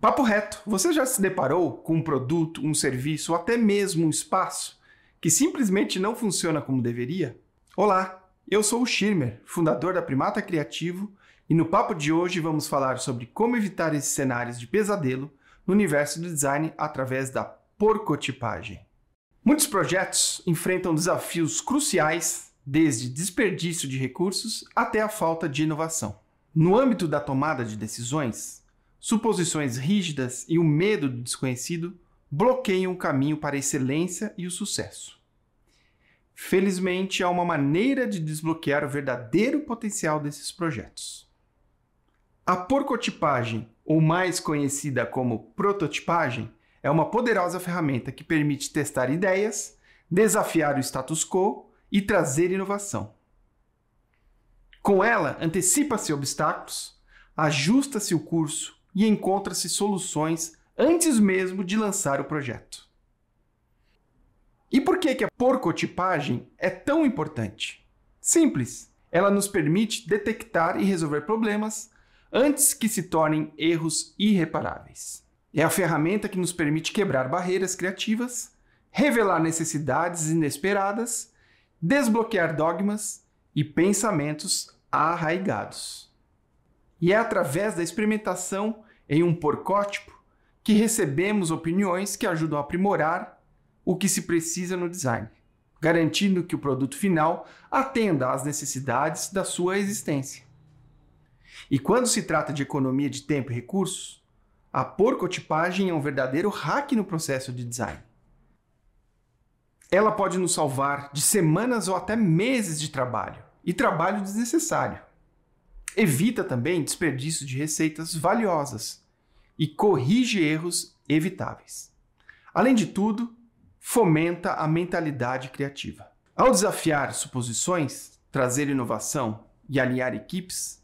Papo reto, você já se deparou com um produto, um serviço ou até mesmo um espaço que simplesmente não funciona como deveria? Olá, eu sou o Schirmer, fundador da Primata Criativo, e no papo de hoje vamos falar sobre como evitar esses cenários de pesadelo no universo do design através da porcotipagem. Muitos projetos enfrentam desafios cruciais, desde desperdício de recursos até a falta de inovação. No âmbito da tomada de decisões, Suposições rígidas e o medo do desconhecido bloqueiam o caminho para a excelência e o sucesso. Felizmente, há uma maneira de desbloquear o verdadeiro potencial desses projetos. A porcotipagem, ou mais conhecida como prototipagem, é uma poderosa ferramenta que permite testar ideias, desafiar o status quo e trazer inovação. Com ela, antecipa-se obstáculos, ajusta-se o curso e encontra-se soluções antes mesmo de lançar o projeto. E por que, que a porcotipagem é tão importante? Simples, ela nos permite detectar e resolver problemas antes que se tornem erros irreparáveis. É a ferramenta que nos permite quebrar barreiras criativas, revelar necessidades inesperadas, desbloquear dogmas e pensamentos arraigados. E é através da experimentação em um porcótipo que recebemos opiniões que ajudam a aprimorar o que se precisa no design, garantindo que o produto final atenda às necessidades da sua existência. E quando se trata de economia de tempo e recursos, a porcotipagem é um verdadeiro hack no processo de design. Ela pode nos salvar de semanas ou até meses de trabalho, e trabalho desnecessário. Evita também desperdício de receitas valiosas e corrige erros evitáveis. Além de tudo, fomenta a mentalidade criativa. Ao desafiar suposições, trazer inovação e alinhar equipes,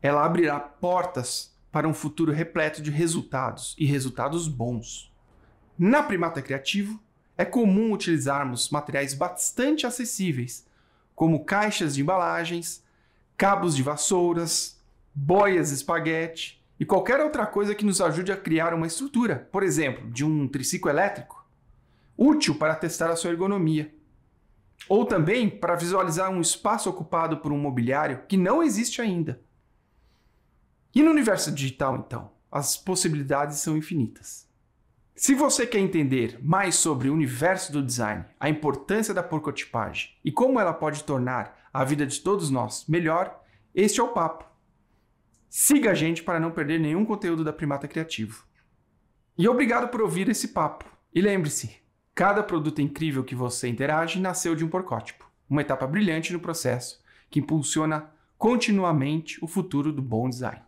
ela abrirá portas para um futuro repleto de resultados e resultados bons. Na Primata Criativo, é comum utilizarmos materiais bastante acessíveis, como caixas de embalagens, cabos de vassouras, boias espaguete e qualquer outra coisa que nos ajude a criar uma estrutura, por exemplo, de um triciclo elétrico, útil para testar a sua ergonomia. Ou também para visualizar um espaço ocupado por um mobiliário que não existe ainda. E no universo digital, então, as possibilidades são infinitas. Se você quer entender mais sobre o universo do design, a importância da porcotipagem e como ela pode tornar a vida de todos nós melhor, este é o papo. Siga a gente para não perder nenhum conteúdo da Primata Criativo. E obrigado por ouvir esse papo. E lembre-se, cada produto incrível que você interage nasceu de um porcótipo, uma etapa brilhante no processo que impulsiona continuamente o futuro do bom design.